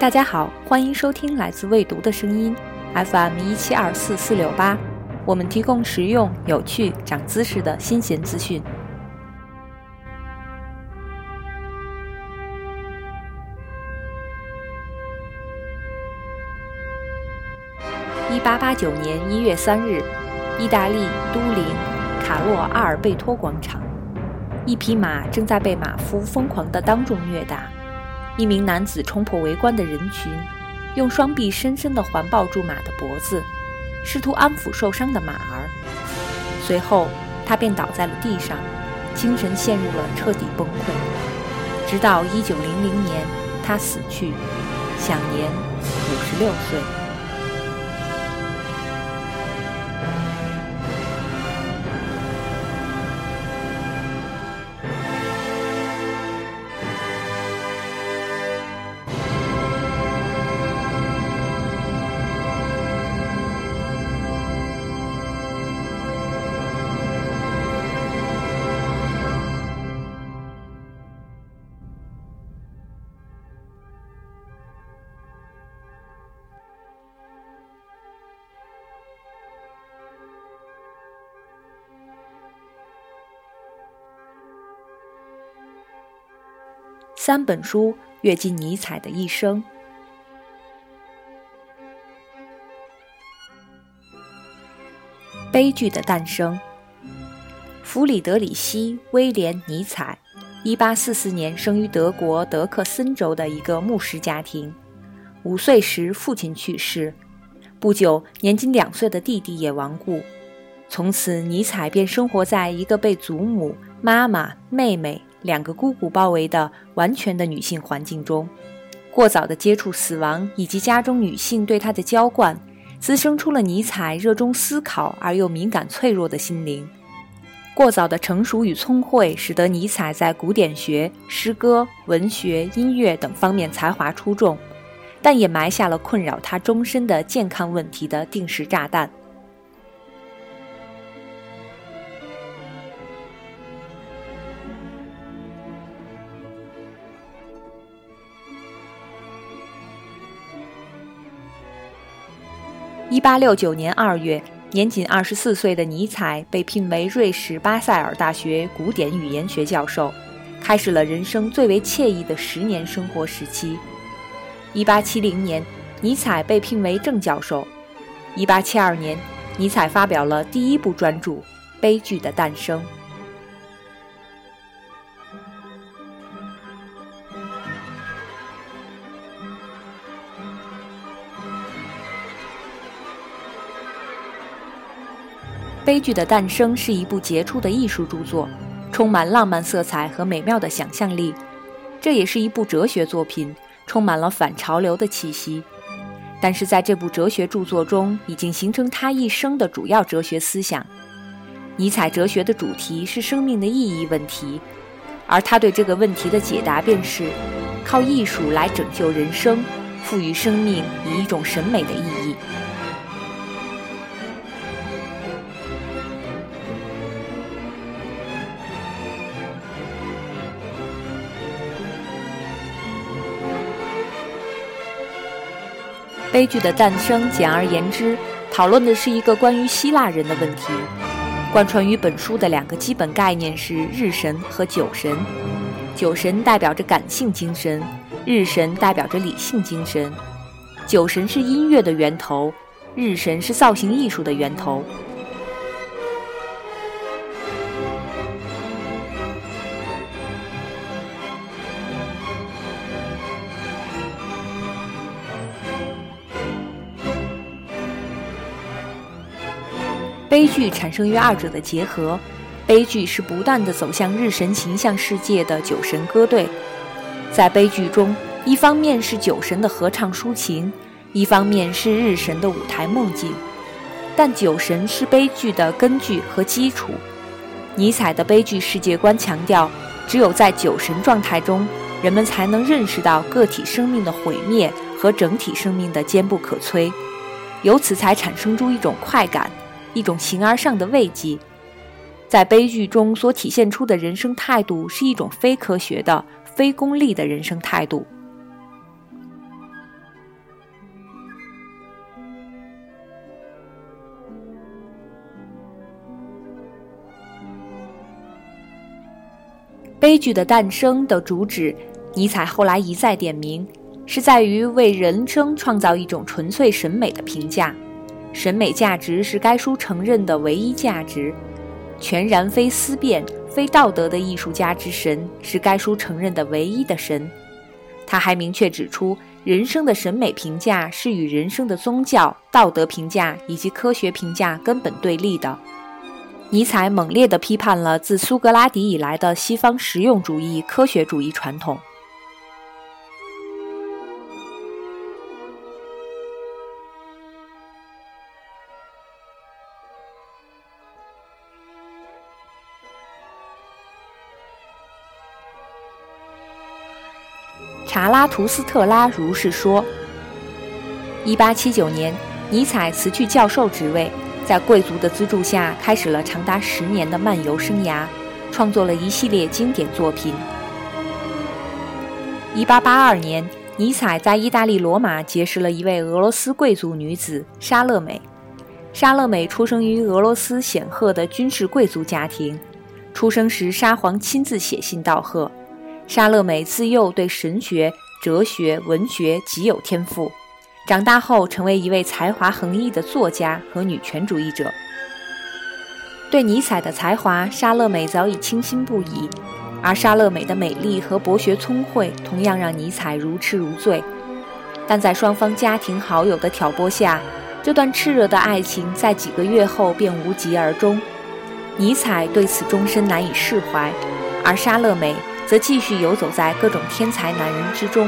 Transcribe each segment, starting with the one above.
大家好，欢迎收听来自未读的声音，FM 一七二四四六八。我们提供实用、有趣、长知识的新鲜资讯。一八八九年一月三日，意大利都灵卡洛阿尔贝托广场，一匹马正在被马夫疯狂地当众虐打。一名男子冲破围观的人群，用双臂深深地环抱住马的脖子，试图安抚受伤的马儿。随后，他便倒在了地上，精神陷入了彻底崩溃。直到1900年，他死去，享年56岁。三本书阅尽尼采的一生。悲剧的诞生。弗里德里希·威廉·尼采，1844年生于德国德克森州的一个牧师家庭。五岁时，父亲去世，不久，年仅两岁的弟弟也亡故。从此，尼采便生活在一个被祖母、妈妈、妹妹。两个姑姑包围的完全的女性环境中，过早的接触死亡以及家中女性对他的娇惯，滋生出了尼采热衷思考而又敏感脆弱的心灵。过早的成熟与聪慧，使得尼采在古典学、诗歌、文学、音乐等方面才华出众，但也埋下了困扰他终身的健康问题的定时炸弹。一八六九年二月，年仅二十四岁的尼采被聘为瑞士巴塞尔大学古典语言学教授，开始了人生最为惬意的十年生活时期。一八七零年，尼采被聘为正教授。一八七二年，尼采发表了第一部专著《悲剧的诞生》。《悲剧的诞生》是一部杰出的艺术著作，充满浪漫色彩和美妙的想象力。这也是一部哲学作品，充满了反潮流的气息。但是在这部哲学著作中，已经形成他一生的主要哲学思想。尼采哲学的主题是生命的意义问题，而他对这个问题的解答便是靠艺术来拯救人生，赋予生命以一种审美的意义。悲剧的诞生，简而言之，讨论的是一个关于希腊人的问题。贯穿于本书的两个基本概念是日神和酒神。酒神代表着感性精神，日神代表着理性精神。酒神是音乐的源头，日神是造型艺术的源头。悲剧产生于二者的结合，悲剧是不断的走向日神形象世界的酒神歌队。在悲剧中，一方面是酒神的合唱抒情，一方面是日神的舞台梦境。但酒神是悲剧的根据和基础。尼采的悲剧世界观强调，只有在酒神状态中，人们才能认识到个体生命的毁灭和整体生命的坚不可摧，由此才产生出一种快感。一种形而上的慰藉。在悲剧中所体现出的人生态度是一种非科学的非功利的人生态度。悲剧的诞生的主旨尼采后来一再点名是在于为人生创造一种纯粹审美的评价。审美价值是该书承认的唯一价值，全然非思辨、非道德的艺术家之神是该书承认的唯一的神。他还明确指出，人生的审美评价是与人生的宗教、道德评价以及科学评价根本对立的。尼采猛烈地批判了自苏格拉底以来的西方实用主义、科学主义传统。查拉图斯特拉如是说。一八七九年，尼采辞去教授职位，在贵族的资助下，开始了长达十年的漫游生涯，创作了一系列经典作品。一八八二年，尼采在意大利罗马结识了一位俄罗斯贵族女子莎乐美。莎乐美出生于俄罗斯显赫的军事贵族家庭，出生时沙皇亲自写信道贺。莎乐美自幼对神学、哲学、文学极有天赋，长大后成为一位才华横溢的作家和女权主义者。对尼采的才华，莎乐美早已倾心不已，而莎乐美的美丽和博学聪慧同样让尼采如痴如醉。但在双方家庭好友的挑拨下，这段炽热的爱情在几个月后便无疾而终。尼采对此终身难以释怀，而莎乐美。则继续游走在各种天才男人之中。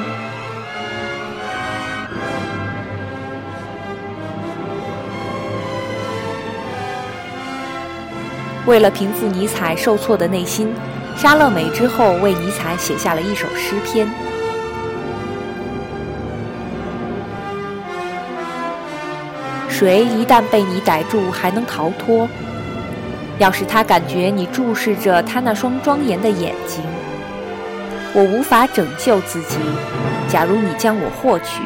为了平复尼采受挫的内心，莎乐美之后为尼采写下了一首诗篇：谁一旦被你逮住，还能逃脱？要是他感觉你注视着他那双庄严的眼睛。我无法拯救自己。假如你将我获取，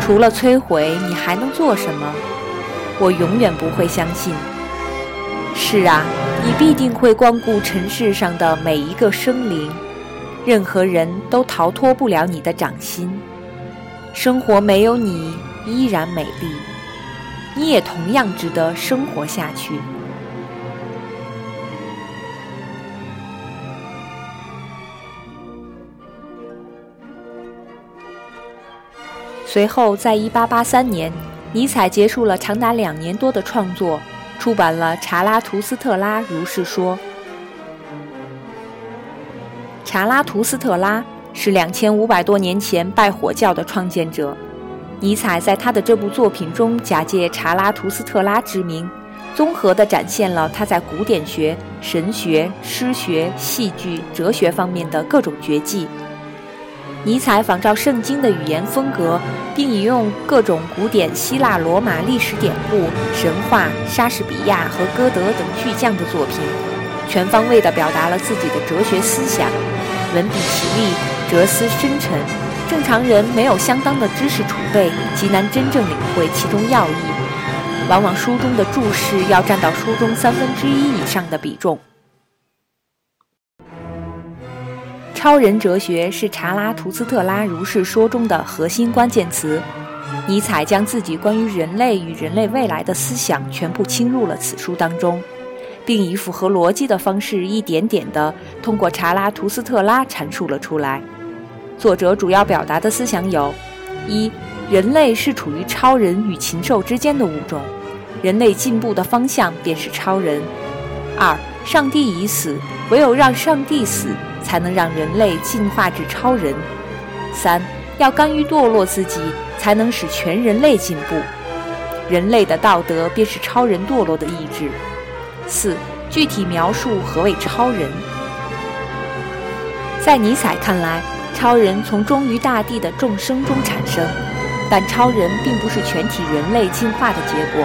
除了摧毁，你还能做什么？我永远不会相信。是啊，你必定会光顾尘世上的每一个生灵，任何人都逃脱不了你的掌心。生活没有你依然美丽，你也同样值得生活下去。随后，在1883年，尼采结束了长达两年多的创作，出版了《查拉图斯特拉如是说》。查拉图斯特拉是两千五百多年前拜火教的创建者。尼采在他的这部作品中，假借查拉图斯特拉之名，综合地展现了他在古典学、神学、诗学、戏剧、哲学方面的各种绝技。尼采仿照圣经的语言风格，并引用各种古典希腊、罗马历史典故、神话、莎士比亚和歌德等巨匠的作品，全方位地表达了自己的哲学思想，文笔奇丽，哲思深沉，正常人没有相当的知识储备，极难真正领会其中要义。往往书中的注释要占到书中三分之一以上的比重。超人哲学是查拉图斯特拉如是说中的核心关键词。尼采将自己关于人类与人类未来的思想全部倾入了此书当中，并以符合逻辑的方式一点点地通过查拉图斯特拉阐述了出来。作者主要表达的思想有：一、人类是处于超人与禽兽之间的物种，人类进步的方向便是超人；二、上帝已死，唯有让上帝死。才能让人类进化至超人。三，要甘于堕落自己，才能使全人类进步。人类的道德便是超人堕落的意志。四，具体描述何谓超人。在尼采看来，超人从忠于大地的众生中产生，但超人并不是全体人类进化的结果，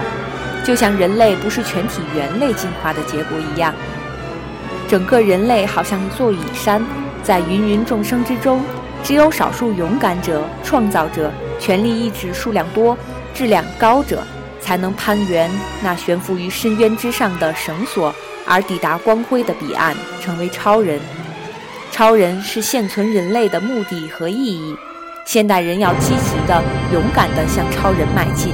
就像人类不是全体猿类进化的结果一样。整个人类好像一座隐山，在芸芸众生之中，只有少数勇敢者、创造者、权力意志数量多、质量高者，才能攀援那悬浮于深渊之上的绳索，而抵达光辉的彼岸，成为超人。超人是现存人类的目的和意义。现代人要积极的、勇敢的向超人迈进。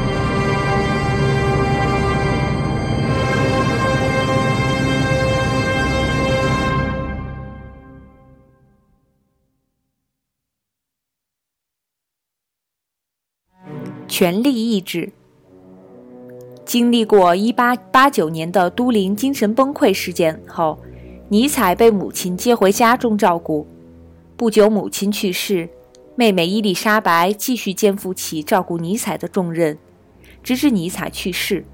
权力意志。经历过1889年的都灵精神崩溃事件后，尼采被母亲接回家中照顾。不久，母亲去世，妹妹伊丽莎白继续肩负起照顾尼采的重任，直至尼采去世。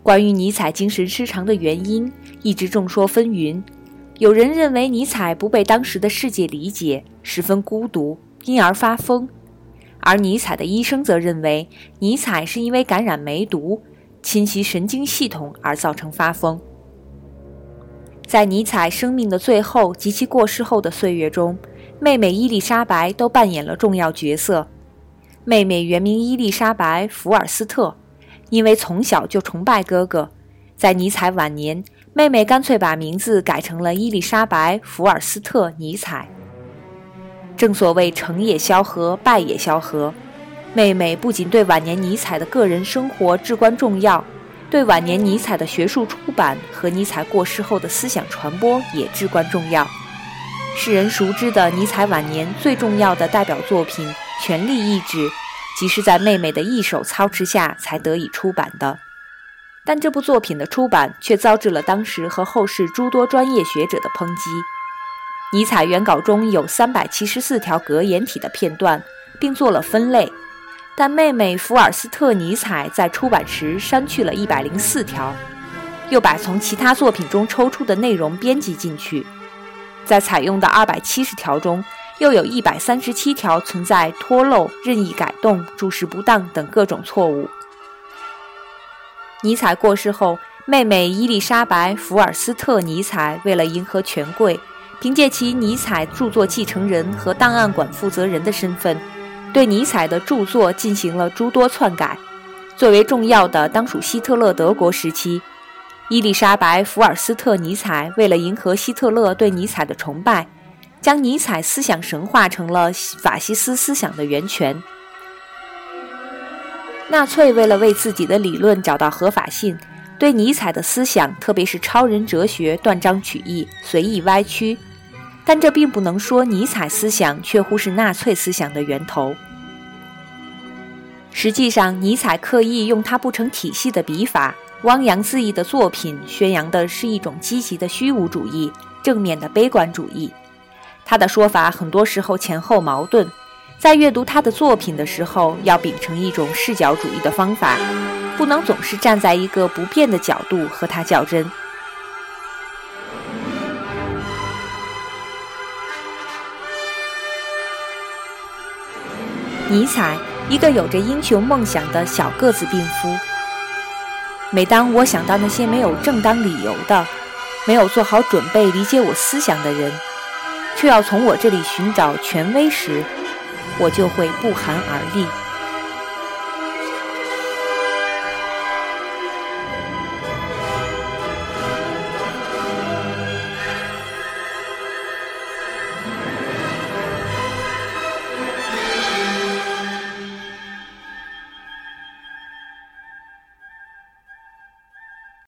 关于尼采精神失常的原因，一直众说纷纭。有人认为尼采不被当时的世界理解，十分孤独，因而发疯。而尼采的医生则认为，尼采是因为感染梅毒侵袭神经系统而造成发疯。在尼采生命的最后及其过世后的岁月中，妹妹伊丽莎白都扮演了重要角色。妹妹原名伊丽莎白·福尔斯特，因为从小就崇拜哥哥，在尼采晚年，妹妹干脆把名字改成了伊丽莎白·福尔斯特·尼采。正所谓成也萧何，败也萧何。妹妹不仅对晚年尼采的个人生活至关重要，对晚年尼采的学术出版和尼采过世后的思想传播也至关重要。世人熟知的尼采晚年最重要的代表作品《权力意志》，即是在妹妹的一手操持下才得以出版的。但这部作品的出版却遭致了当时和后世诸多专业学者的抨击。尼采原稿中有三百七十四条格言体的片段，并做了分类，但妹妹福尔斯特尼采在出版时删去了一百零四条，又把从其他作品中抽出的内容编辑进去，在采用的二百七十条中，又有一百三十七条存在脱漏、任意改动、注释不当等各种错误。尼采过世后，妹妹伊丽莎白·福尔斯特尼采为了迎合权贵。凭借其尼采著作继承人和档案馆负责人的身份，对尼采的著作进行了诸多篡改。最为重要的当属希特勒德国时期，伊丽莎白·福尔斯特尼采为了迎合希特勒对尼采的崇拜，将尼采思想神化成了法西斯思想的源泉。纳粹为了为自己的理论找到合法性，对尼采的思想，特别是超人哲学，断章取义，随意歪曲。但这并不能说尼采思想却乎是纳粹思想的源头。实际上，尼采刻意用他不成体系的笔法、汪洋恣意的作品，宣扬的是一种积极的虚无主义、正面的悲观主义。他的说法很多时候前后矛盾，在阅读他的作品的时候，要秉承一种视角主义的方法，不能总是站在一个不变的角度和他较真。尼采，一个有着英雄梦想的小个子病夫。每当我想到那些没有正当理由的、没有做好准备理解我思想的人，却要从我这里寻找权威时，我就会不寒而栗。